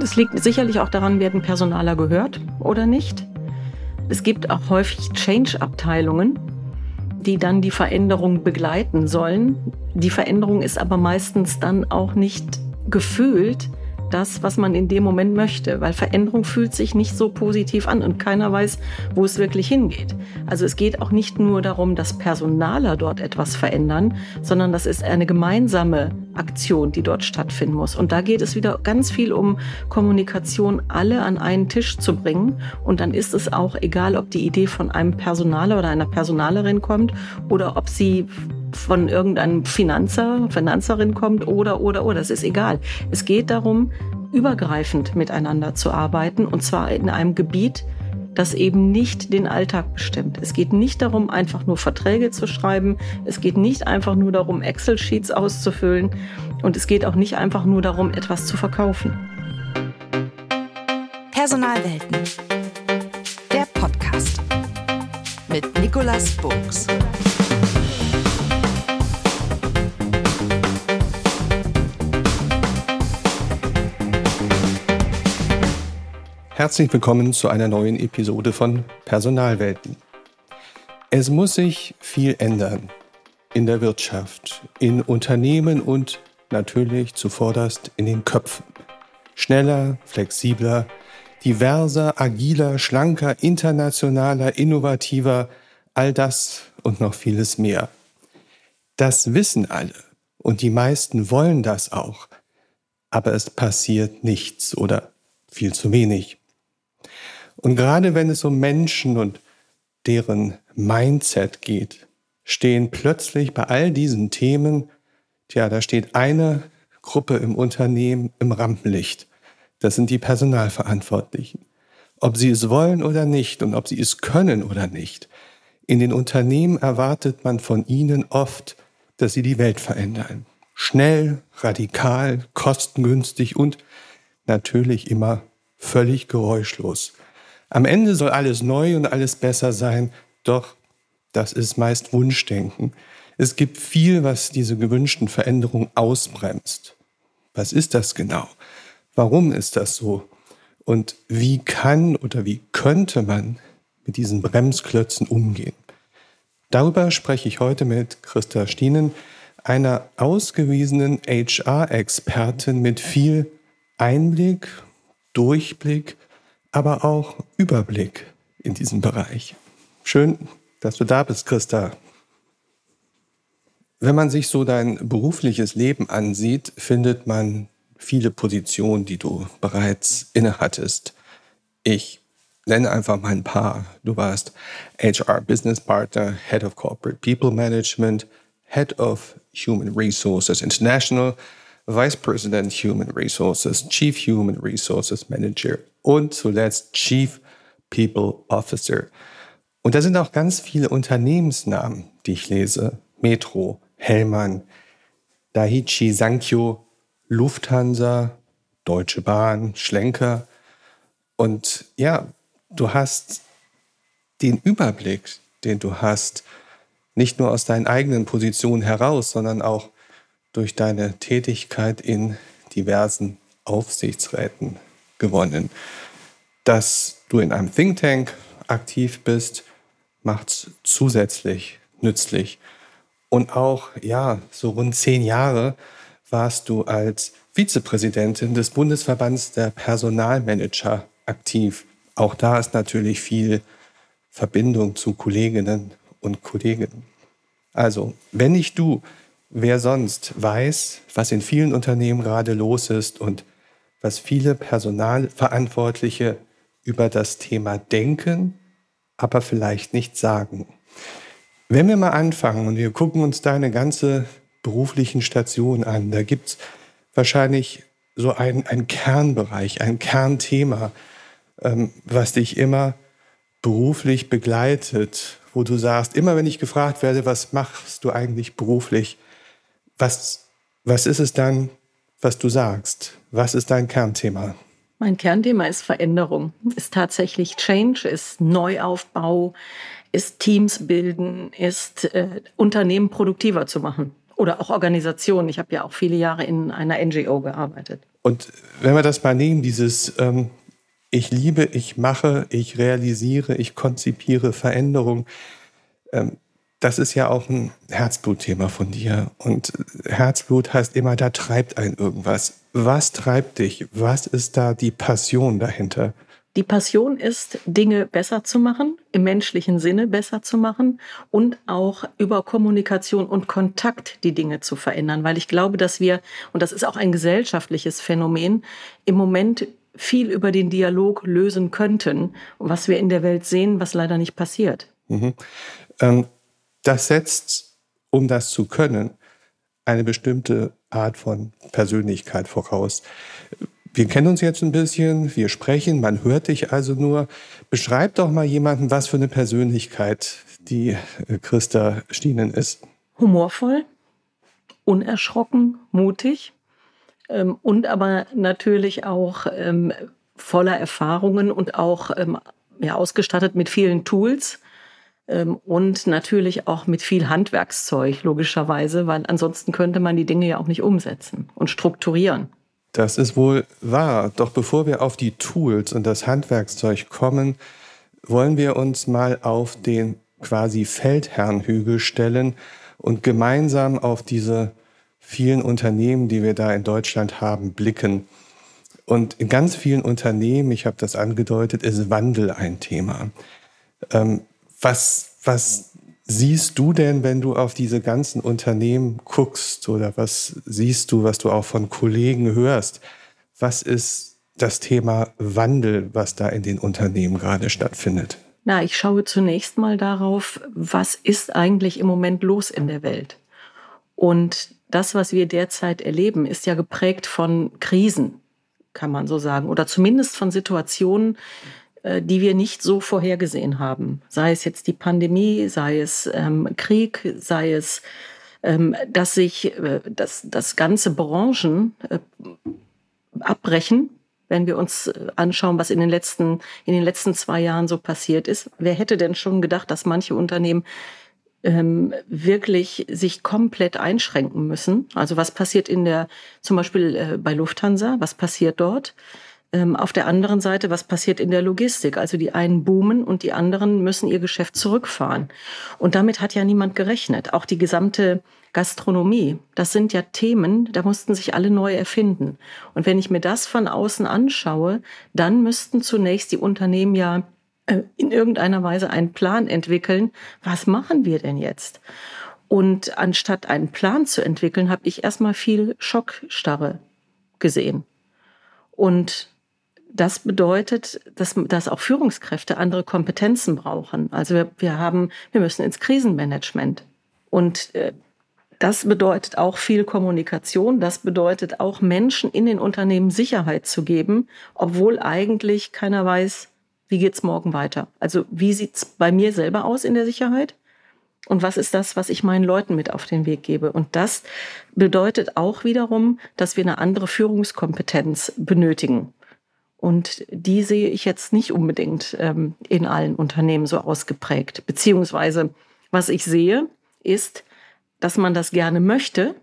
Das liegt sicherlich auch daran, werden Personaler gehört oder nicht. Es gibt auch häufig Change-Abteilungen, die dann die Veränderung begleiten sollen. Die Veränderung ist aber meistens dann auch nicht gefühlt das, was man in dem Moment möchte, weil Veränderung fühlt sich nicht so positiv an und keiner weiß, wo es wirklich hingeht. Also es geht auch nicht nur darum, dass Personaler dort etwas verändern, sondern das ist eine gemeinsame Aktion, die dort stattfinden muss. Und da geht es wieder ganz viel um Kommunikation, alle an einen Tisch zu bringen. Und dann ist es auch egal, ob die Idee von einem Personaler oder einer Personalerin kommt oder ob sie von irgendeinem Finanzer, Finanzerin kommt oder, oder, oder. Es ist egal. Es geht darum, übergreifend miteinander zu arbeiten und zwar in einem Gebiet, das eben nicht den Alltag bestimmt. Es geht nicht darum, einfach nur Verträge zu schreiben. Es geht nicht einfach nur darum, Excel-Sheets auszufüllen. Und es geht auch nicht einfach nur darum, etwas zu verkaufen. Personalwelten. Der Podcast mit Nicolas Buchs. Herzlich willkommen zu einer neuen Episode von Personalwelten. Es muss sich viel ändern in der Wirtschaft, in Unternehmen und natürlich zuvorderst in den Köpfen. Schneller, flexibler, diverser, agiler, schlanker, internationaler, innovativer, all das und noch vieles mehr. Das wissen alle und die meisten wollen das auch, aber es passiert nichts oder viel zu wenig. Und gerade wenn es um Menschen und deren Mindset geht, stehen plötzlich bei all diesen Themen, tja, da steht eine Gruppe im Unternehmen im Rampenlicht. Das sind die Personalverantwortlichen. Ob sie es wollen oder nicht und ob sie es können oder nicht. In den Unternehmen erwartet man von ihnen oft, dass sie die Welt verändern. Schnell, radikal, kostengünstig und natürlich immer völlig geräuschlos. Am Ende soll alles neu und alles besser sein, doch das ist meist Wunschdenken. Es gibt viel, was diese gewünschten Veränderungen ausbremst. Was ist das genau? Warum ist das so? Und wie kann oder wie könnte man mit diesen Bremsklötzen umgehen? Darüber spreche ich heute mit Christa Stienen, einer ausgewiesenen HR-Expertin mit viel Einblick, Durchblick aber auch Überblick in diesem Bereich. Schön, dass du da bist, Christa. Wenn man sich so dein berufliches Leben ansieht, findet man viele Positionen, die du bereits innehattest. Ich nenne einfach mal ein paar. Du warst HR Business Partner, Head of Corporate People Management, Head of Human Resources International, Vice President Human Resources, Chief Human Resources Manager und zuletzt Chief People Officer. Und da sind auch ganz viele Unternehmensnamen, die ich lese. Metro, Hellmann, Daiichi Sankyo, Lufthansa, Deutsche Bahn, Schlenker. Und ja, du hast den Überblick, den du hast, nicht nur aus deinen eigenen Positionen heraus, sondern auch durch deine Tätigkeit in diversen Aufsichtsräten gewonnen. Dass du in einem Think Tank aktiv bist, macht es zusätzlich nützlich. Und auch, ja, so rund zehn Jahre warst du als Vizepräsidentin des Bundesverbands der Personalmanager aktiv. Auch da ist natürlich viel Verbindung zu Kolleginnen und Kollegen. Also, wenn nicht du, wer sonst weiß, was in vielen Unternehmen gerade los ist und was viele Personalverantwortliche über das Thema denken, aber vielleicht nicht sagen. Wenn wir mal anfangen und wir gucken uns deine ganze beruflichen Station an, da gibt es wahrscheinlich so einen, einen Kernbereich, ein Kernthema, ähm, was dich immer beruflich begleitet, wo du sagst, immer wenn ich gefragt werde, was machst du eigentlich beruflich, was, was ist es dann, was du sagst? Was ist dein Kernthema? Mein Kernthema ist Veränderung, ist tatsächlich Change, ist Neuaufbau, ist Teams bilden, ist äh, Unternehmen produktiver zu machen. Oder auch Organisationen. Ich habe ja auch viele Jahre in einer NGO gearbeitet. Und wenn wir das mal nehmen, dieses ähm, Ich liebe, ich mache, ich realisiere, ich konzipiere Veränderung, ähm, das ist ja auch ein Herzblutthema von dir. Und Herzblut heißt immer, da treibt ein irgendwas. Was treibt dich? Was ist da die Passion dahinter? Die Passion ist, Dinge besser zu machen, im menschlichen Sinne besser zu machen und auch über Kommunikation und Kontakt die Dinge zu verändern, weil ich glaube, dass wir, und das ist auch ein gesellschaftliches Phänomen, im Moment viel über den Dialog lösen könnten, was wir in der Welt sehen, was leider nicht passiert. Mhm. Ähm, das setzt, um das zu können, eine bestimmte Art von Persönlichkeit voraus. Wir kennen uns jetzt ein bisschen, wir sprechen, man hört dich also nur. Beschreib doch mal jemanden, was für eine Persönlichkeit die äh, Christa Stienen ist. Humorvoll, unerschrocken, mutig ähm, und aber natürlich auch ähm, voller Erfahrungen und auch ähm, ja, ausgestattet mit vielen Tools und natürlich auch mit viel Handwerkszeug, logischerweise, weil ansonsten könnte man die Dinge ja auch nicht umsetzen und strukturieren. Das ist wohl wahr. Doch bevor wir auf die Tools und das Handwerkszeug kommen, wollen wir uns mal auf den quasi Feldherrnhügel stellen und gemeinsam auf diese vielen Unternehmen, die wir da in Deutschland haben, blicken. Und in ganz vielen Unternehmen, ich habe das angedeutet, ist Wandel ein Thema. Ähm, was, was siehst du denn, wenn du auf diese ganzen Unternehmen guckst oder was siehst du, was du auch von Kollegen hörst? Was ist das Thema Wandel, was da in den Unternehmen gerade stattfindet? Na, ich schaue zunächst mal darauf, was ist eigentlich im Moment los in der Welt? Und das, was wir derzeit erleben, ist ja geprägt von Krisen, kann man so sagen, oder zumindest von Situationen, die wir nicht so vorhergesehen haben. Sei es jetzt die Pandemie, sei es ähm, Krieg, sei es, ähm, dass sich äh, dass, dass ganze Branchen äh, abbrechen, wenn wir uns äh, anschauen, was in den letzten in den letzten zwei Jahren so passiert ist. Wer hätte denn schon gedacht, dass manche Unternehmen ähm, wirklich sich komplett einschränken müssen? Also was passiert in der zum Beispiel äh, bei Lufthansa? Was passiert dort? Ähm, auf der anderen Seite, was passiert in der Logistik? Also die einen boomen und die anderen müssen ihr Geschäft zurückfahren. Und damit hat ja niemand gerechnet. Auch die gesamte Gastronomie, das sind ja Themen, da mussten sich alle neu erfinden. Und wenn ich mir das von außen anschaue, dann müssten zunächst die Unternehmen ja äh, in irgendeiner Weise einen Plan entwickeln. Was machen wir denn jetzt? Und anstatt einen Plan zu entwickeln, habe ich erstmal viel Schockstarre gesehen. Und das bedeutet, dass, dass auch Führungskräfte andere Kompetenzen brauchen. Also wir, wir haben, wir müssen ins Krisenmanagement. Und äh, das bedeutet auch viel Kommunikation. Das bedeutet auch Menschen in den Unternehmen Sicherheit zu geben, obwohl eigentlich keiner weiß, wie geht's morgen weiter. Also wie sieht's bei mir selber aus in der Sicherheit? Und was ist das, was ich meinen Leuten mit auf den Weg gebe? Und das bedeutet auch wiederum, dass wir eine andere Führungskompetenz benötigen. Und die sehe ich jetzt nicht unbedingt ähm, in allen Unternehmen so ausgeprägt. Beziehungsweise, was ich sehe, ist, dass man das gerne möchte,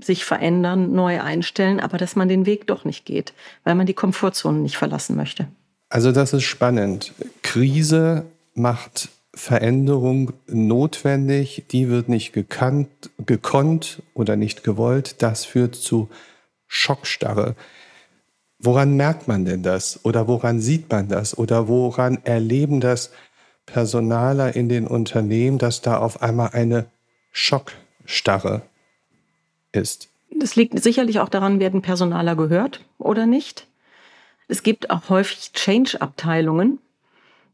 sich verändern, neu einstellen, aber dass man den Weg doch nicht geht, weil man die Komfortzone nicht verlassen möchte. Also das ist spannend. Krise macht Veränderung notwendig, die wird nicht gekannt, gekonnt oder nicht gewollt. Das führt zu Schockstarre. Woran merkt man denn das? Oder woran sieht man das? Oder woran erleben das Personaler in den Unternehmen, dass da auf einmal eine Schockstarre ist? Das liegt sicherlich auch daran, werden Personaler gehört oder nicht. Es gibt auch häufig Change-Abteilungen,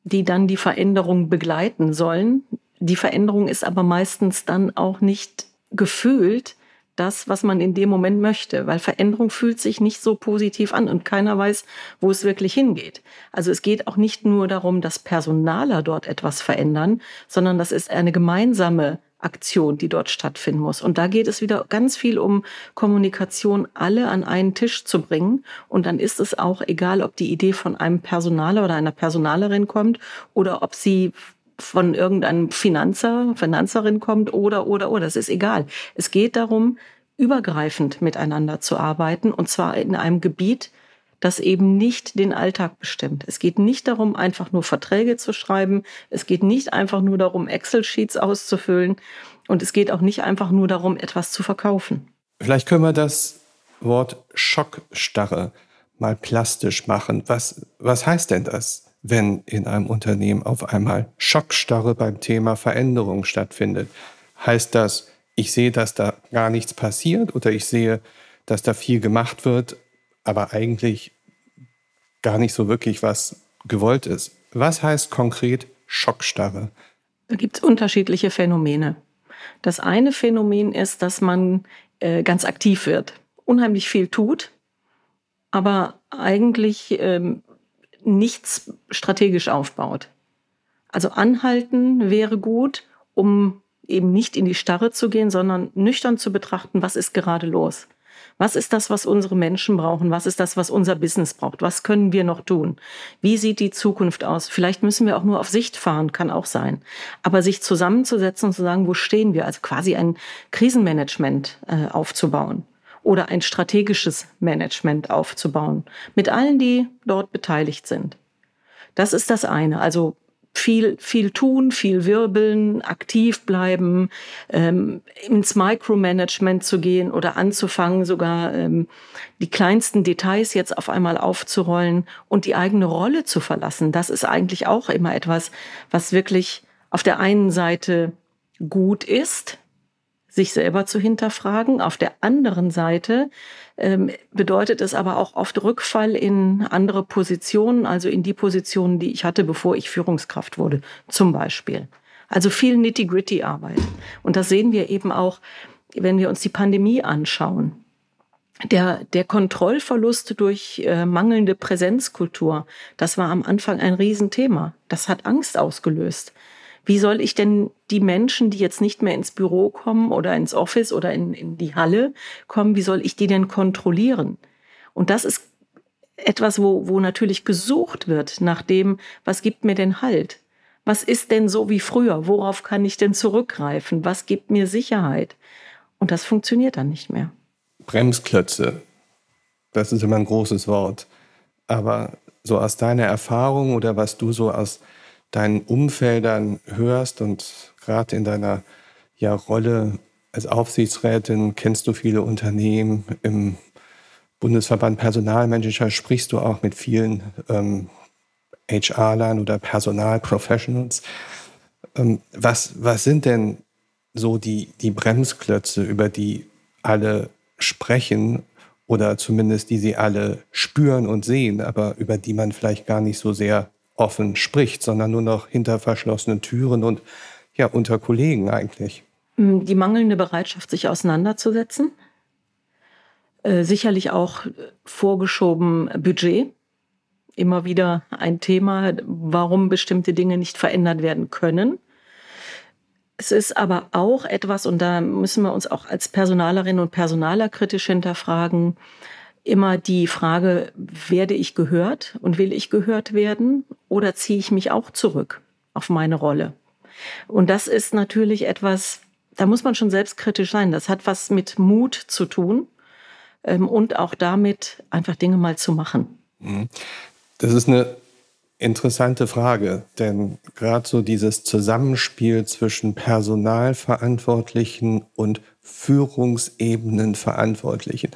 die dann die Veränderung begleiten sollen. Die Veränderung ist aber meistens dann auch nicht gefühlt, das, was man in dem Moment möchte, weil Veränderung fühlt sich nicht so positiv an und keiner weiß, wo es wirklich hingeht. Also es geht auch nicht nur darum, dass Personaler dort etwas verändern, sondern das ist eine gemeinsame Aktion, die dort stattfinden muss. Und da geht es wieder ganz viel um Kommunikation, alle an einen Tisch zu bringen. Und dann ist es auch egal, ob die Idee von einem Personaler oder einer Personalerin kommt oder ob sie von irgendeinem Finanzer, Finanzerin kommt oder, oder, oder. Das ist egal. Es geht darum, übergreifend miteinander zu arbeiten und zwar in einem Gebiet, das eben nicht den Alltag bestimmt. Es geht nicht darum, einfach nur Verträge zu schreiben. Es geht nicht einfach nur darum, Excel-Sheets auszufüllen. Und es geht auch nicht einfach nur darum, etwas zu verkaufen. Vielleicht können wir das Wort Schockstarre mal plastisch machen. Was, was heißt denn das, wenn in einem Unternehmen auf einmal Schockstarre beim Thema Veränderung stattfindet? Heißt das, ich sehe, dass da gar nichts passiert oder ich sehe, dass da viel gemacht wird, aber eigentlich gar nicht so wirklich was gewollt ist. Was heißt konkret Schockstarre? Da gibt es unterschiedliche Phänomene. Das eine Phänomen ist, dass man äh, ganz aktiv wird, unheimlich viel tut, aber eigentlich ähm, nichts strategisch aufbaut. Also anhalten wäre gut, um eben nicht in die Starre zu gehen, sondern nüchtern zu betrachten, was ist gerade los. Was ist das, was unsere Menschen brauchen? Was ist das, was unser Business braucht? Was können wir noch tun? Wie sieht die Zukunft aus? Vielleicht müssen wir auch nur auf Sicht fahren, kann auch sein. Aber sich zusammenzusetzen und zu sagen, wo stehen wir? Also quasi ein Krisenmanagement äh, aufzubauen oder ein strategisches Management aufzubauen mit allen, die dort beteiligt sind. Das ist das eine. Also viel, viel tun, viel wirbeln, aktiv bleiben, ähm, ins Micromanagement zu gehen oder anzufangen, sogar ähm, die kleinsten Details jetzt auf einmal aufzurollen und die eigene Rolle zu verlassen. Das ist eigentlich auch immer etwas, was wirklich auf der einen Seite gut ist, sich selber zu hinterfragen. Auf der anderen Seite ähm, bedeutet es aber auch oft Rückfall in andere Positionen, also in die Positionen, die ich hatte, bevor ich Führungskraft wurde, zum Beispiel. Also viel Nitty-Gritty-Arbeit. Und das sehen wir eben auch, wenn wir uns die Pandemie anschauen. Der, der Kontrollverlust durch äh, mangelnde Präsenzkultur, das war am Anfang ein Riesenthema. Das hat Angst ausgelöst. Wie soll ich denn die Menschen, die jetzt nicht mehr ins Büro kommen oder ins Office oder in, in die Halle kommen, wie soll ich die denn kontrollieren? Und das ist etwas, wo, wo natürlich gesucht wird nach dem, was gibt mir denn Halt? Was ist denn so wie früher? Worauf kann ich denn zurückgreifen? Was gibt mir Sicherheit? Und das funktioniert dann nicht mehr. Bremsklötze, das ist immer ein großes Wort. Aber so aus deiner Erfahrung oder was du so aus deinen Umfeldern hörst und gerade in deiner ja, Rolle als Aufsichtsrätin kennst du viele Unternehmen. Im Bundesverband Personalmanager sprichst du auch mit vielen ähm, HR-Lern oder Personalprofessionals. Ähm, was, was sind denn so die, die Bremsklötze, über die alle sprechen oder zumindest die sie alle spüren und sehen, aber über die man vielleicht gar nicht so sehr offen spricht, sondern nur noch hinter verschlossenen Türen und ja, unter Kollegen eigentlich. Mm, die mangelnde Bereitschaft, sich auseinanderzusetzen. Äh, sicherlich auch vorgeschoben Budget. Immer wieder ein Thema, warum bestimmte Dinge nicht verändert werden können. Es ist aber auch etwas, und da müssen wir uns auch als Personalerinnen und Personaler kritisch hinterfragen, immer die Frage, werde ich gehört und will ich gehört werden oder ziehe ich mich auch zurück auf meine Rolle? Und das ist natürlich etwas, da muss man schon selbstkritisch sein. Das hat was mit Mut zu tun ähm, und auch damit, einfach Dinge mal zu machen. Mhm. Das ist eine interessante Frage, denn gerade so dieses Zusammenspiel zwischen Personalverantwortlichen und Führungsebenenverantwortlichen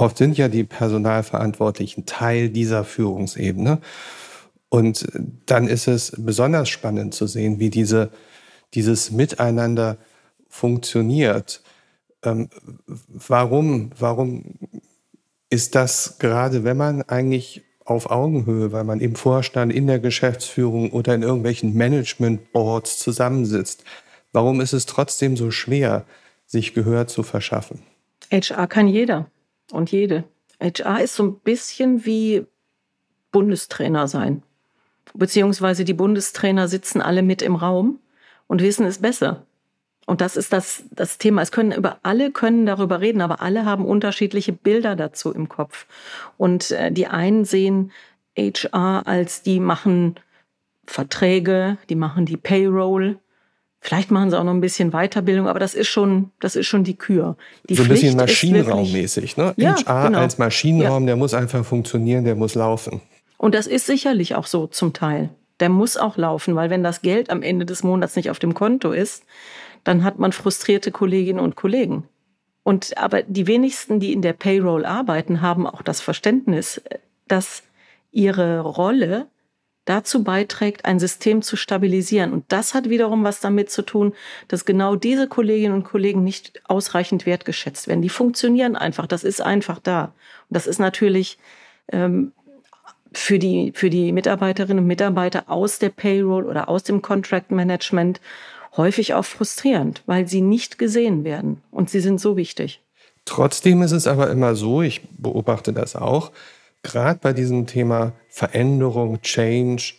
Oft sind ja die Personalverantwortlichen Teil dieser Führungsebene. Und dann ist es besonders spannend zu sehen, wie diese, dieses Miteinander funktioniert. Ähm, warum, warum ist das gerade, wenn man eigentlich auf Augenhöhe, weil man im Vorstand, in der Geschäftsführung oder in irgendwelchen Management-Boards zusammensitzt, warum ist es trotzdem so schwer, sich Gehör zu verschaffen? HR kann jeder und jede. HR ist so ein bisschen wie Bundestrainer sein. Beziehungsweise die Bundestrainer sitzen alle mit im Raum und wissen es besser. Und das ist das, das Thema. Es können über alle können darüber reden, aber alle haben unterschiedliche Bilder dazu im Kopf. Und äh, die einen sehen HR als die machen Verträge, die machen die Payroll. Vielleicht machen sie auch noch ein bisschen Weiterbildung, aber das ist schon, das ist schon die Kür. Die so ein bisschen Maschinenraummäßig, ne? Ja, HR genau. als Maschinenraum, ja. der muss einfach funktionieren, der muss laufen. Und das ist sicherlich auch so zum Teil. Der muss auch laufen, weil wenn das Geld am Ende des Monats nicht auf dem Konto ist, dann hat man frustrierte Kolleginnen und Kollegen. Und aber die wenigsten, die in der Payroll arbeiten, haben auch das Verständnis, dass ihre Rolle dazu beiträgt, ein System zu stabilisieren. Und das hat wiederum was damit zu tun, dass genau diese Kolleginnen und Kollegen nicht ausreichend wertgeschätzt werden. Die funktionieren einfach, das ist einfach da. Und das ist natürlich ähm, für, die, für die Mitarbeiterinnen und Mitarbeiter aus der Payroll oder aus dem Contract Management häufig auch frustrierend, weil sie nicht gesehen werden. Und sie sind so wichtig. Trotzdem ist es aber immer so, ich beobachte das auch, gerade bei diesem Thema Veränderung, Change,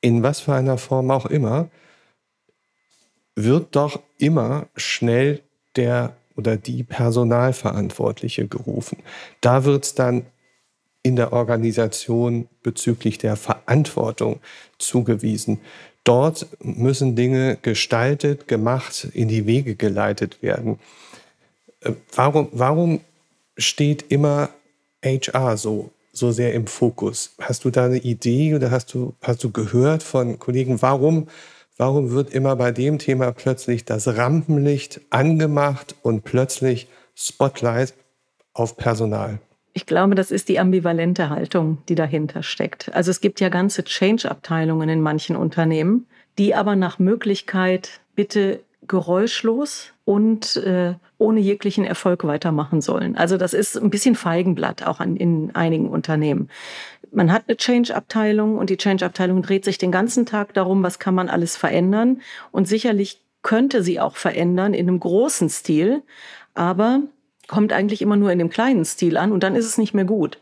in was für einer Form auch immer, wird doch immer schnell der oder die Personalverantwortliche gerufen. Da wird es dann in der Organisation bezüglich der Verantwortung zugewiesen. Dort müssen Dinge gestaltet, gemacht, in die Wege geleitet werden. Äh, warum, warum steht immer HR so so sehr im Fokus? Hast du da eine Idee oder hast du, hast du gehört von Kollegen, warum, warum wird immer bei dem Thema plötzlich das Rampenlicht angemacht und plötzlich Spotlight auf Personal? Ich glaube, das ist die ambivalente Haltung, die dahinter steckt. Also es gibt ja ganze Change-Abteilungen in manchen Unternehmen, die aber nach Möglichkeit bitte geräuschlos und äh, ohne jeglichen Erfolg weitermachen sollen. Also das ist ein bisschen Feigenblatt auch an, in einigen Unternehmen. Man hat eine Change-Abteilung und die Change-Abteilung dreht sich den ganzen Tag darum, was kann man alles verändern. Und sicherlich könnte sie auch verändern in einem großen Stil, aber kommt eigentlich immer nur in dem kleinen Stil an und dann ist es nicht mehr gut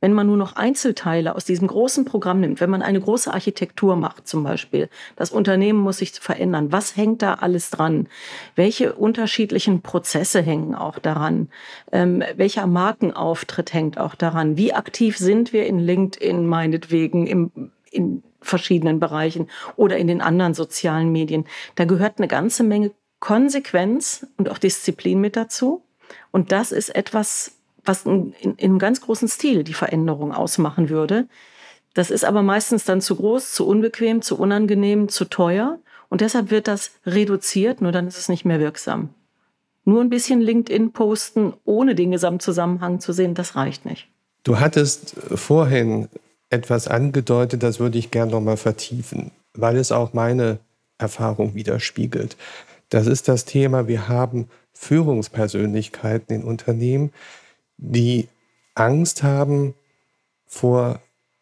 wenn man nur noch Einzelteile aus diesem großen Programm nimmt, wenn man eine große Architektur macht zum Beispiel, das Unternehmen muss sich verändern, was hängt da alles dran? Welche unterschiedlichen Prozesse hängen auch daran? Ähm, welcher Markenauftritt hängt auch daran? Wie aktiv sind wir in LinkedIn meinetwegen im, in verschiedenen Bereichen oder in den anderen sozialen Medien? Da gehört eine ganze Menge Konsequenz und auch Disziplin mit dazu. Und das ist etwas, was in, in, in einem ganz großen Stil die Veränderung ausmachen würde. Das ist aber meistens dann zu groß, zu unbequem, zu unangenehm, zu teuer. Und deshalb wird das reduziert, nur dann ist es nicht mehr wirksam. Nur ein bisschen LinkedIn posten, ohne den Gesamtzusammenhang zu sehen, das reicht nicht. Du hattest vorhin etwas angedeutet, das würde ich gerne nochmal vertiefen, weil es auch meine Erfahrung widerspiegelt. Das ist das Thema, wir haben Führungspersönlichkeiten in Unternehmen, die Angst haben vor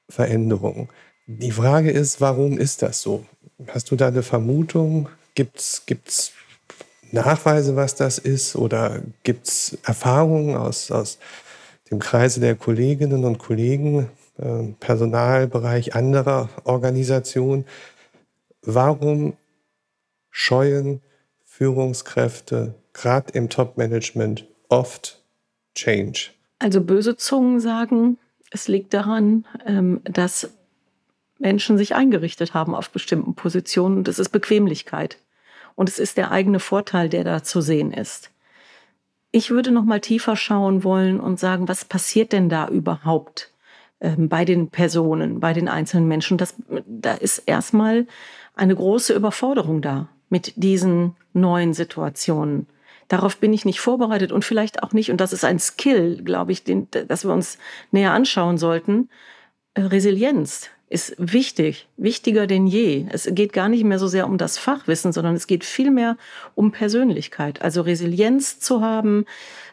Veränderungen. Die Frage ist, warum ist das so? Hast du da eine Vermutung? Gibt es Nachweise, was das ist? Oder gibt es Erfahrungen aus, aus dem Kreise der Kolleginnen und Kollegen, äh, Personalbereich anderer Organisationen? Warum scheuen Führungskräfte gerade im Top-Management oft Change? Also böse Zungen sagen, es liegt daran, ähm, dass Menschen sich eingerichtet haben auf bestimmten Positionen es ist Bequemlichkeit. Und es ist der eigene Vorteil, der da zu sehen ist. Ich würde noch mal tiefer schauen wollen und sagen, was passiert denn da überhaupt ähm, bei den Personen, bei den einzelnen Menschen? Das, da ist erstmal eine große Überforderung da mit diesen neuen Situationen. Darauf bin ich nicht vorbereitet und vielleicht auch nicht, und das ist ein Skill, glaube ich, den, dass wir uns näher anschauen sollten. Äh, Resilienz ist wichtig, wichtiger denn je. Es geht gar nicht mehr so sehr um das Fachwissen, sondern es geht vielmehr um Persönlichkeit. Also Resilienz zu haben,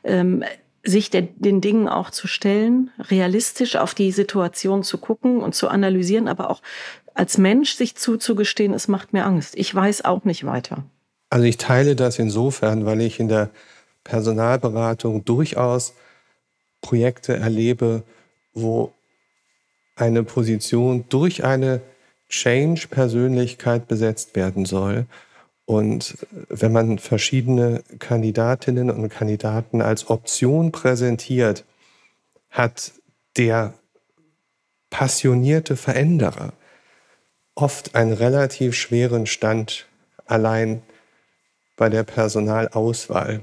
ähm, sich der, den Dingen auch zu stellen, realistisch auf die Situation zu gucken und zu analysieren, aber auch als Mensch sich zuzugestehen, es macht mir Angst. Ich weiß auch nicht weiter. Also ich teile das insofern, weil ich in der Personalberatung durchaus Projekte erlebe, wo eine Position durch eine Change-Persönlichkeit besetzt werden soll. Und wenn man verschiedene Kandidatinnen und Kandidaten als Option präsentiert, hat der passionierte Veränderer oft einen relativ schweren Stand allein bei der Personalauswahl.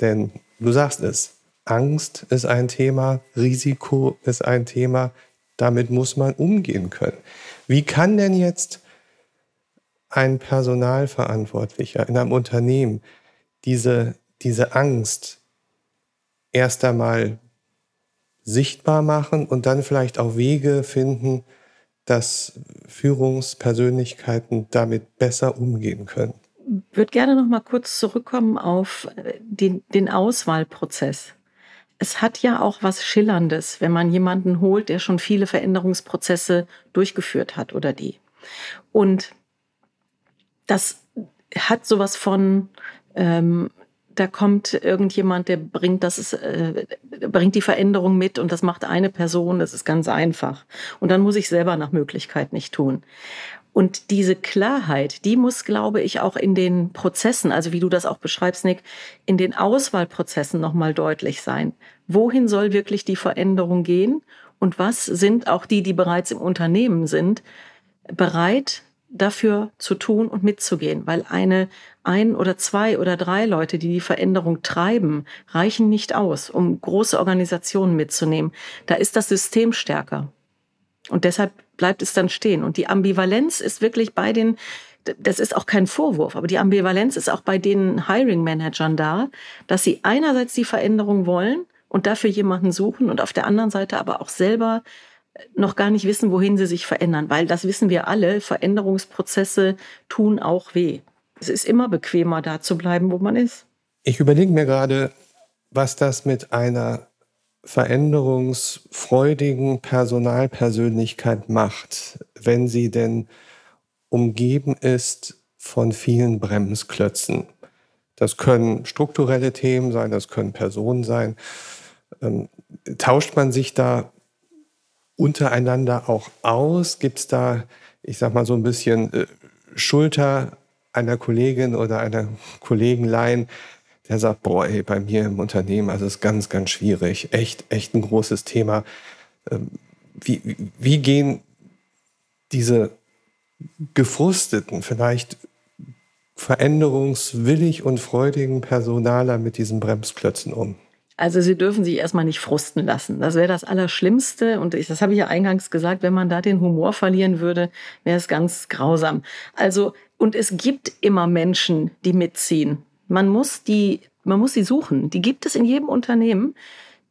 Denn du sagst es, Angst ist ein Thema, Risiko ist ein Thema, damit muss man umgehen können. Wie kann denn jetzt ein Personalverantwortlicher in einem Unternehmen diese, diese Angst erst einmal sichtbar machen und dann vielleicht auch Wege finden, dass Führungspersönlichkeiten damit besser umgehen können. Würde gerne noch mal kurz zurückkommen auf äh, den, den Auswahlprozess. Es hat ja auch was Schillerndes, wenn man jemanden holt, der schon viele Veränderungsprozesse durchgeführt hat oder die. Und das hat sowas von ähm, da kommt irgendjemand, der bringt das, äh, bringt die Veränderung mit und das macht eine Person, das ist ganz einfach. Und dann muss ich selber nach Möglichkeit nicht tun. Und diese Klarheit, die muss, glaube ich, auch in den Prozessen, also wie du das auch beschreibst, Nick, in den Auswahlprozessen nochmal deutlich sein. Wohin soll wirklich die Veränderung gehen? Und was sind auch die, die bereits im Unternehmen sind, bereit, dafür zu tun und mitzugehen, weil eine ein oder zwei oder drei Leute, die die Veränderung treiben, reichen nicht aus, um große Organisationen mitzunehmen. Da ist das System stärker. Und deshalb bleibt es dann stehen. Und die Ambivalenz ist wirklich bei den, das ist auch kein Vorwurf, aber die Ambivalenz ist auch bei den Hiring-Managern da, dass sie einerseits die Veränderung wollen und dafür jemanden suchen und auf der anderen Seite aber auch selber noch gar nicht wissen, wohin sie sich verändern, weil das wissen wir alle, Veränderungsprozesse tun auch weh. Es ist immer bequemer, da zu bleiben, wo man ist. Ich überlege mir gerade, was das mit einer veränderungsfreudigen Personalpersönlichkeit macht, wenn sie denn umgeben ist von vielen Bremsklötzen. Das können strukturelle Themen sein, das können Personen sein. Ähm, tauscht man sich da untereinander auch aus? Gibt es da, ich sag mal, so ein bisschen äh, Schulter einer Kollegin oder einer Kollegenlein, der sagt, boah, ey, bei mir im Unternehmen, also ist ganz, ganz schwierig, echt, echt ein großes Thema. Ähm, wie, wie gehen diese gefrusteten, vielleicht veränderungswillig und freudigen Personaler mit diesen Bremsklötzen um? Also sie dürfen sich erstmal nicht frusten lassen. Das wäre das Allerschlimmste. Und ich, das habe ich ja eingangs gesagt, wenn man da den Humor verlieren würde, wäre es ganz grausam. Also, und es gibt immer Menschen, die mitziehen. Man muss die, man muss sie suchen. Die gibt es in jedem Unternehmen.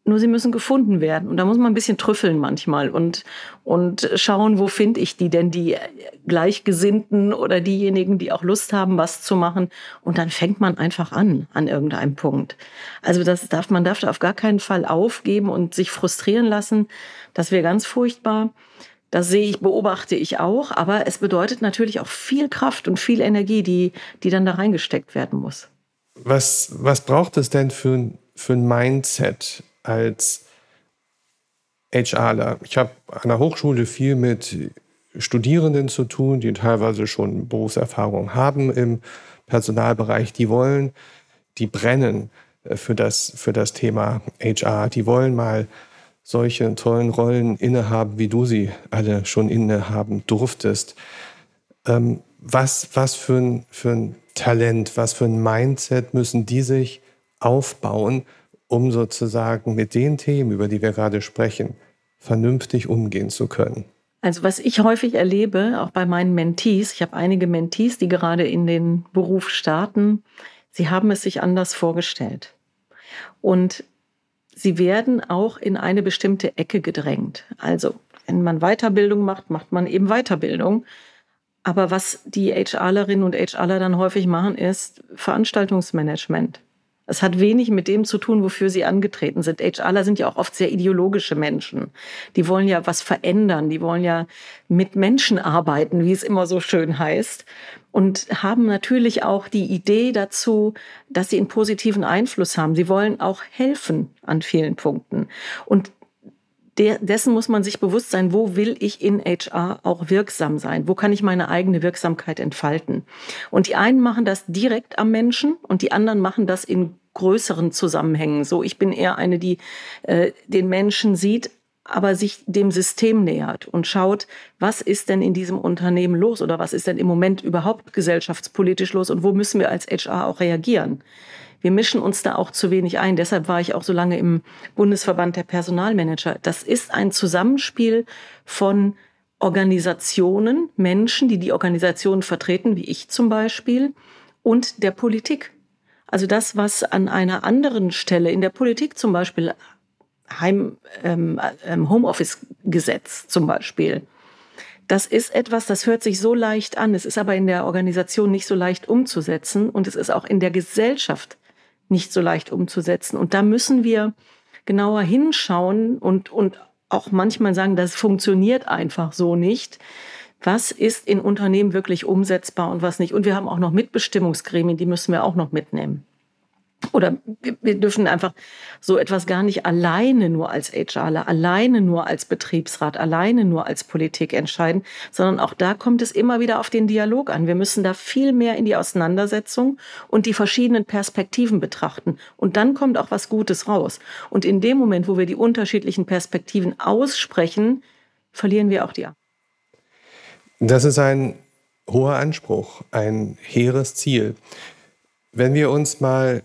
Nur sie müssen gefunden werden. Und da muss man ein bisschen trüffeln manchmal und, und schauen, wo finde ich die denn, die Gleichgesinnten oder diejenigen, die auch Lust haben, was zu machen. Und dann fängt man einfach an, an irgendeinem Punkt. Also das darf, man darf da auf gar keinen Fall aufgeben und sich frustrieren lassen. Das wäre ganz furchtbar. Das sehe ich, beobachte ich auch. Aber es bedeutet natürlich auch viel Kraft und viel Energie, die, die dann da reingesteckt werden muss. Was, was braucht es denn für, für ein Mindset? als HRler. Ich habe an der Hochschule viel mit Studierenden zu tun, die teilweise schon Berufserfahrung haben im Personalbereich. Die wollen, die brennen äh, für das, für das Thema HR. Die wollen mal solche tollen Rollen innehaben, wie du sie alle schon innehaben durftest. Ähm, was, was für ein, für ein Talent, was für ein Mindset müssen die sich aufbauen, um sozusagen mit den Themen, über die wir gerade sprechen, vernünftig umgehen zu können? Also was ich häufig erlebe, auch bei meinen Mentees, ich habe einige Mentees, die gerade in den Beruf starten, sie haben es sich anders vorgestellt. Und sie werden auch in eine bestimmte Ecke gedrängt. Also wenn man Weiterbildung macht, macht man eben Weiterbildung. Aber was die HRlerinnen und HRler dann häufig machen, ist Veranstaltungsmanagement. Es hat wenig mit dem zu tun, wofür sie angetreten sind. HRler sind ja auch oft sehr ideologische Menschen. Die wollen ja was verändern, die wollen ja mit Menschen arbeiten, wie es immer so schön heißt. Und haben natürlich auch die Idee dazu, dass sie einen positiven Einfluss haben. Sie wollen auch helfen an vielen Punkten. Und dessen muss man sich bewusst sein, wo will ich in HR auch wirksam sein? Wo kann ich meine eigene Wirksamkeit entfalten? Und die einen machen das direkt am Menschen und die anderen machen das in größeren Zusammenhängen. So, ich bin eher eine, die äh, den Menschen sieht aber sich dem System nähert und schaut, was ist denn in diesem Unternehmen los oder was ist denn im Moment überhaupt gesellschaftspolitisch los und wo müssen wir als HR auch reagieren. Wir mischen uns da auch zu wenig ein. Deshalb war ich auch so lange im Bundesverband der Personalmanager. Das ist ein Zusammenspiel von Organisationen, Menschen, die die Organisationen vertreten, wie ich zum Beispiel, und der Politik. Also das, was an einer anderen Stelle in der Politik zum Beispiel Heim, ähm, ähm, Homeoffice-Gesetz zum Beispiel. Das ist etwas, das hört sich so leicht an. Es ist aber in der Organisation nicht so leicht umzusetzen und es ist auch in der Gesellschaft nicht so leicht umzusetzen. Und da müssen wir genauer hinschauen und, und auch manchmal sagen, das funktioniert einfach so nicht. Was ist in Unternehmen wirklich umsetzbar und was nicht? Und wir haben auch noch Mitbestimmungsgremien, die müssen wir auch noch mitnehmen oder wir dürfen einfach so etwas gar nicht alleine nur als HRler, alleine nur als Betriebsrat, alleine nur als Politik entscheiden, sondern auch da kommt es immer wieder auf den Dialog an. Wir müssen da viel mehr in die Auseinandersetzung und die verschiedenen Perspektiven betrachten. Und dann kommt auch was Gutes raus. Und in dem Moment, wo wir die unterschiedlichen Perspektiven aussprechen, verlieren wir auch die Ab. Das ist ein hoher Anspruch, ein hehres Ziel. Wenn wir uns mal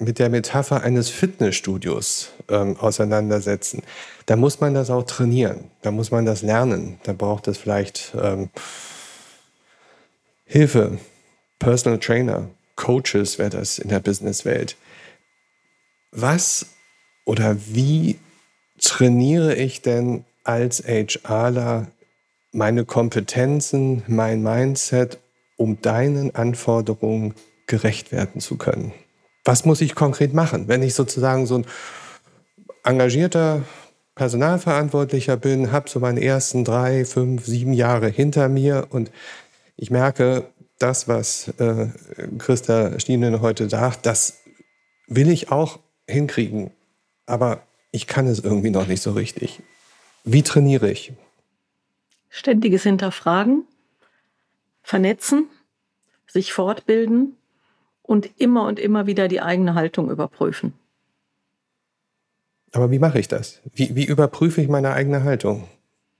mit der Metapher eines Fitnessstudios ähm, auseinandersetzen, da muss man das auch trainieren, da muss man das lernen, da braucht es vielleicht ähm, Hilfe, Personal Trainer, Coaches wäre das in der Businesswelt. Was oder wie trainiere ich denn als HRler meine Kompetenzen, mein Mindset, um deinen Anforderungen gerecht werden zu können? Was muss ich konkret machen, wenn ich sozusagen so ein engagierter Personalverantwortlicher bin, habe so meine ersten drei, fünf, sieben Jahre hinter mir und ich merke, das, was äh, Christa Stienen heute sagt, das will ich auch hinkriegen, aber ich kann es irgendwie noch nicht so richtig. Wie trainiere ich? Ständiges Hinterfragen, vernetzen, sich fortbilden, und immer und immer wieder die eigene Haltung überprüfen. Aber wie mache ich das? Wie, wie überprüfe ich meine eigene Haltung?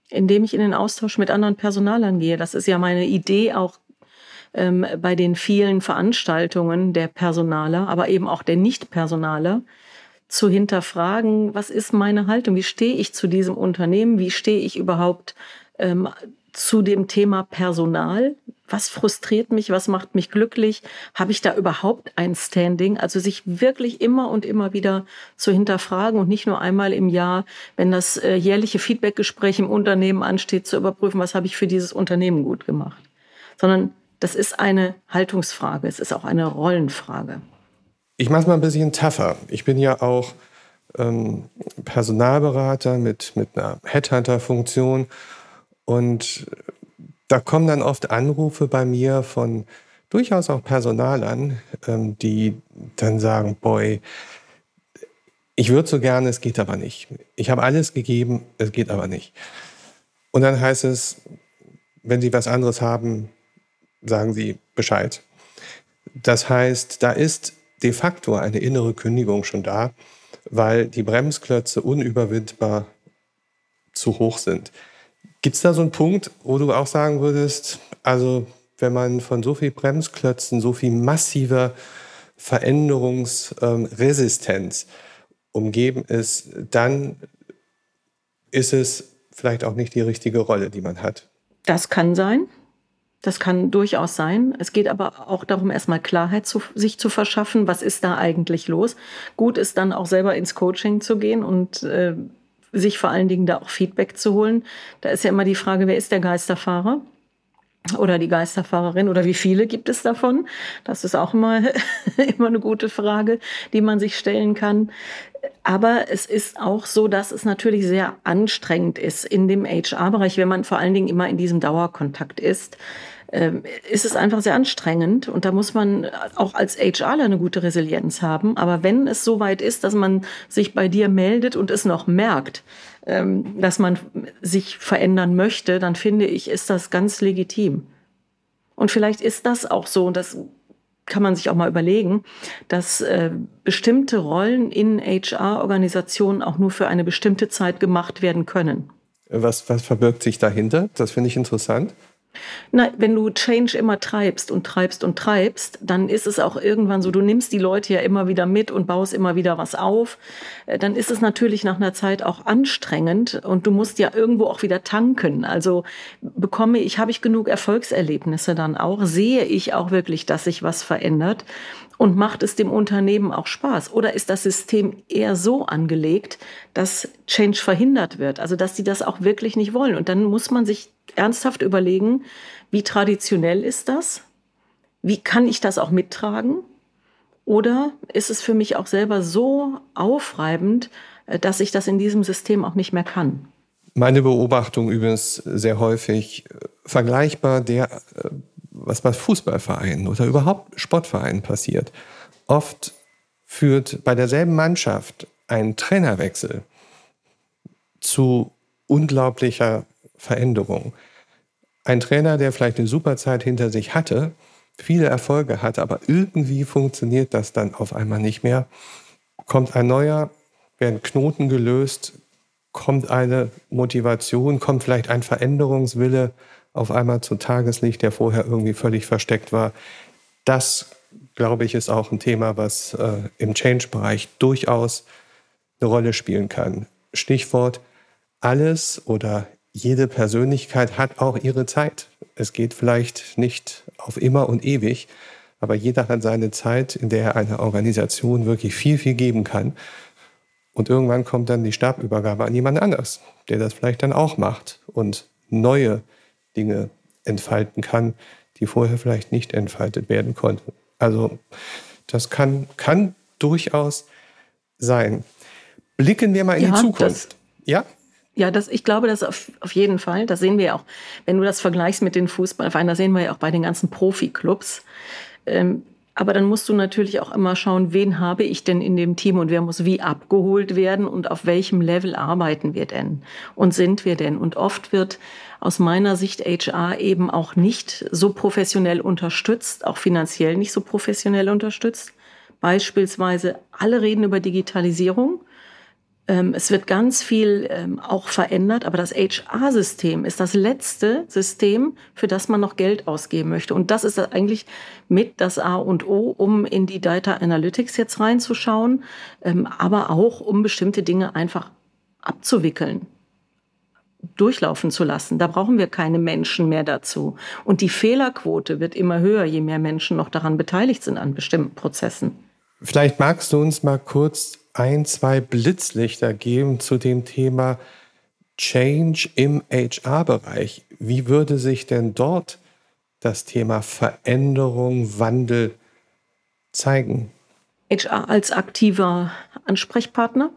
Indem ich in den Austausch mit anderen Personalern gehe. Das ist ja meine Idee auch ähm, bei den vielen Veranstaltungen der Personaler, aber eben auch der Nicht-Personaler, zu hinterfragen, was ist meine Haltung? Wie stehe ich zu diesem Unternehmen? Wie stehe ich überhaupt ähm, zu dem Thema Personal? was frustriert mich, was macht mich glücklich, habe ich da überhaupt ein Standing? Also sich wirklich immer und immer wieder zu hinterfragen und nicht nur einmal im Jahr, wenn das äh, jährliche Feedbackgespräch im Unternehmen ansteht, zu überprüfen, was habe ich für dieses Unternehmen gut gemacht, sondern das ist eine Haltungsfrage, es ist auch eine Rollenfrage. Ich mache es mal ein bisschen tougher. Ich bin ja auch ähm, Personalberater mit, mit einer Headhunter-Funktion und da kommen dann oft Anrufe bei mir von durchaus auch Personalern, ähm, die dann sagen, boy, ich würde so gerne, es geht aber nicht. Ich habe alles gegeben, es geht aber nicht. Und dann heißt es, wenn Sie was anderes haben, sagen Sie Bescheid. Das heißt, da ist de facto eine innere Kündigung schon da, weil die Bremsklötze unüberwindbar zu hoch sind. Gibt es da so einen Punkt, wo du auch sagen würdest, also wenn man von so viel Bremsklötzen, so viel massiver Veränderungsresistenz umgeben ist, dann ist es vielleicht auch nicht die richtige Rolle, die man hat. Das kann sein. Das kann durchaus sein. Es geht aber auch darum, erstmal Klarheit zu, sich zu verschaffen. Was ist da eigentlich los? Gut ist dann auch selber ins Coaching zu gehen und äh, sich vor allen Dingen da auch Feedback zu holen. Da ist ja immer die Frage, wer ist der Geisterfahrer? Oder die Geisterfahrerin oder wie viele gibt es davon? Das ist auch immer, immer eine gute Frage, die man sich stellen kann. Aber es ist auch so, dass es natürlich sehr anstrengend ist in dem HR-Bereich, wenn man vor allen Dingen immer in diesem Dauerkontakt ist. Ähm, ist es einfach sehr anstrengend und da muss man auch als HRler eine gute Resilienz haben. Aber wenn es so weit ist, dass man sich bei dir meldet und es noch merkt, ähm, dass man sich verändern möchte, dann finde ich, ist das ganz legitim. Und vielleicht ist das auch so, und das kann man sich auch mal überlegen, dass äh, bestimmte Rollen in HR-Organisationen auch nur für eine bestimmte Zeit gemacht werden können. Was, was verbirgt sich dahinter? Das finde ich interessant. Na, wenn du Change immer treibst und treibst und treibst, dann ist es auch irgendwann so, du nimmst die Leute ja immer wieder mit und baust immer wieder was auf. Äh, dann ist es natürlich nach einer Zeit auch anstrengend und du musst ja irgendwo auch wieder tanken. Also bekomme ich, habe ich genug Erfolgserlebnisse dann auch? Sehe ich auch wirklich, dass sich was verändert? Und macht es dem Unternehmen auch Spaß? Oder ist das System eher so angelegt, dass Change verhindert wird? Also, dass sie das auch wirklich nicht wollen. Und dann muss man sich ernsthaft überlegen, wie traditionell ist das? Wie kann ich das auch mittragen? Oder ist es für mich auch selber so aufreibend, äh, dass ich das in diesem System auch nicht mehr kann? Meine Beobachtung übrigens sehr häufig äh, vergleichbar der äh, was bei Fußballvereinen oder überhaupt Sportvereinen passiert. Oft führt bei derselben Mannschaft ein Trainerwechsel zu unglaublicher Veränderung. Ein Trainer, der vielleicht eine super Zeit hinter sich hatte, viele Erfolge hatte, aber irgendwie funktioniert das dann auf einmal nicht mehr. Kommt ein neuer, werden Knoten gelöst, kommt eine Motivation, kommt vielleicht ein Veränderungswille auf einmal zu Tageslicht, der vorher irgendwie völlig versteckt war. Das, glaube ich, ist auch ein Thema, was äh, im Change-Bereich durchaus eine Rolle spielen kann. Stichwort, alles oder jede Persönlichkeit hat auch ihre Zeit. Es geht vielleicht nicht auf immer und ewig, aber jeder hat seine Zeit, in der er einer Organisation wirklich viel, viel geben kann. Und irgendwann kommt dann die Stabübergabe an jemand anders, der das vielleicht dann auch macht und neue Dinge entfalten kann, die vorher vielleicht nicht entfaltet werden konnten. Also das kann, kann durchaus sein. Blicken wir mal in ja, die Zukunft. Das, ja? Ja, das, ich glaube, das auf, auf jeden Fall. Das sehen wir ja auch, wenn du das vergleichst mit den Fußballvereinen, das sehen wir ja auch bei den ganzen Profiklubs. Ähm, aber dann musst du natürlich auch immer schauen, wen habe ich denn in dem Team und wer muss wie abgeholt werden und auf welchem Level arbeiten wir denn und sind wir denn. Und oft wird aus meiner Sicht HR eben auch nicht so professionell unterstützt, auch finanziell nicht so professionell unterstützt. Beispielsweise alle reden über Digitalisierung es wird ganz viel ähm, auch verändert, aber das HR-System ist das letzte System, für das man noch Geld ausgeben möchte. Und das ist eigentlich mit das A und O, um in die Data Analytics jetzt reinzuschauen, ähm, aber auch um bestimmte Dinge einfach abzuwickeln durchlaufen zu lassen. Da brauchen wir keine Menschen mehr dazu. Und die Fehlerquote wird immer höher, je mehr Menschen noch daran beteiligt sind an bestimmten Prozessen. Vielleicht magst du uns mal kurz ein, zwei Blitzlichter geben zu dem Thema Change im HR-Bereich. Wie würde sich denn dort das Thema Veränderung, Wandel zeigen? HR als aktiver Ansprechpartner.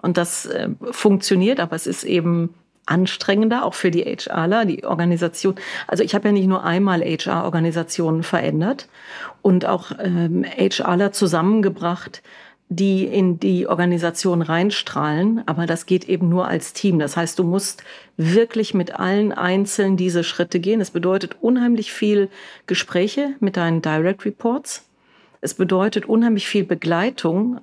Und das äh, funktioniert, aber es ist eben anstrengender, auch für die HRler, die Organisation. Also ich habe ja nicht nur einmal HR-Organisationen verändert und auch ähm, HRler zusammengebracht, die in die Organisation reinstrahlen, aber das geht eben nur als Team. Das heißt, du musst wirklich mit allen Einzelnen diese Schritte gehen. Es bedeutet unheimlich viel Gespräche mit deinen Direct Reports. Es bedeutet unheimlich viel Begleitung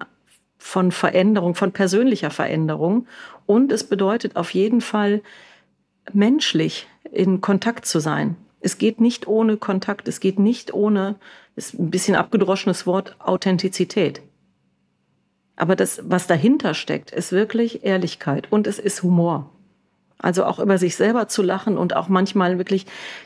von Veränderung, von persönlicher Veränderung. Und es bedeutet auf jeden Fall menschlich in Kontakt zu sein. Es geht nicht ohne Kontakt, es geht nicht ohne, ist ein bisschen abgedroschenes Wort, Authentizität. Aber das, was dahinter steckt, ist wirklich Ehrlichkeit und es ist Humor. Also auch über sich selber zu lachen und auch manchmal wirklich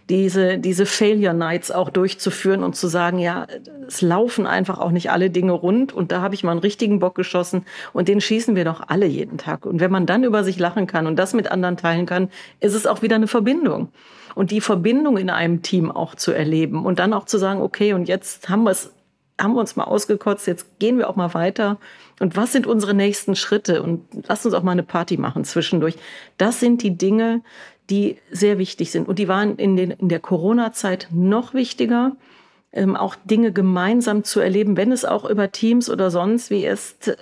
diese, diese Failure Nights auch durchzuführen und zu sagen, ja, es laufen einfach auch nicht alle Dinge rund und da habe ich mal einen richtigen Bock geschossen und den schießen wir doch alle jeden Tag. Und wenn man dann über sich lachen kann und das mit anderen teilen kann, ist es auch wieder eine Verbindung. Und die Verbindung in einem Team auch zu erleben und dann auch zu sagen, okay, und jetzt haben wir es haben wir uns mal ausgekotzt, jetzt gehen wir auch mal weiter. Und was sind unsere nächsten Schritte? Und lass uns auch mal eine Party machen zwischendurch. Das sind die Dinge, die sehr wichtig sind. Und die waren in, den, in der Corona-Zeit noch wichtiger, ähm, auch Dinge gemeinsam zu erleben, wenn es auch über Teams oder sonst wie ist.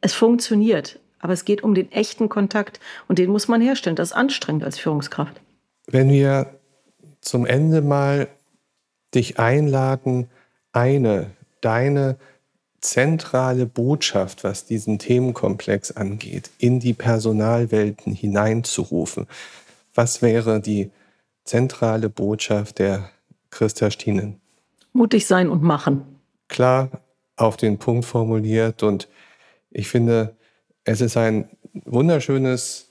Es funktioniert. Aber es geht um den echten Kontakt und den muss man herstellen. Das ist anstrengend als Führungskraft. Wenn wir zum Ende mal dich einladen, eine, deine zentrale Botschaft, was diesen Themenkomplex angeht, in die Personalwelten hineinzurufen? Was wäre die zentrale Botschaft der Christa Stienen? Mutig sein und machen. Klar auf den Punkt formuliert und ich finde, es ist ein wunderschönes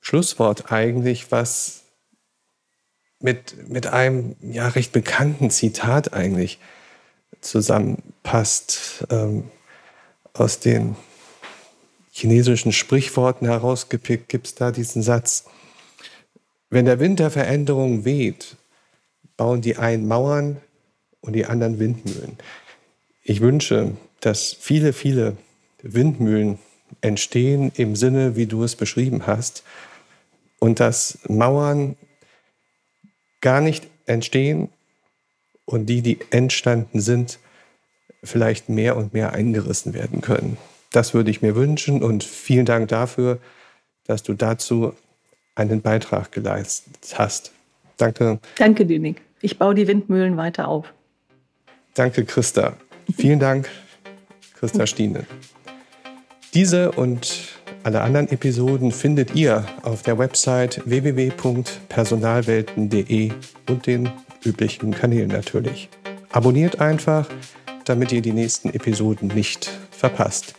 Schlusswort eigentlich, was mit, mit einem ja recht bekannten Zitat eigentlich zusammenpasst. Ähm, aus den chinesischen Sprichworten herausgepickt gibt es da diesen Satz. Wenn der Wind der Veränderung weht, bauen die einen Mauern und die anderen Windmühlen. Ich wünsche, dass viele, viele Windmühlen entstehen im Sinne, wie du es beschrieben hast, und dass Mauern gar nicht entstehen und die, die entstanden sind, vielleicht mehr und mehr eingerissen werden können. Das würde ich mir wünschen und vielen Dank dafür, dass du dazu einen Beitrag geleistet hast. Danke. Danke Nick. Ich baue die Windmühlen weiter auf. Danke, Christa. Vielen Dank, Christa Stiene. Diese und alle anderen Episoden findet ihr auf der Website www.personalwelten.de und den üblichen Kanälen natürlich. Abonniert einfach, damit ihr die nächsten Episoden nicht verpasst.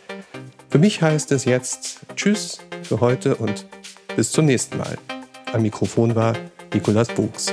Für mich heißt es jetzt Tschüss für heute und bis zum nächsten Mal. Am Mikrofon war Nikolas Buchs.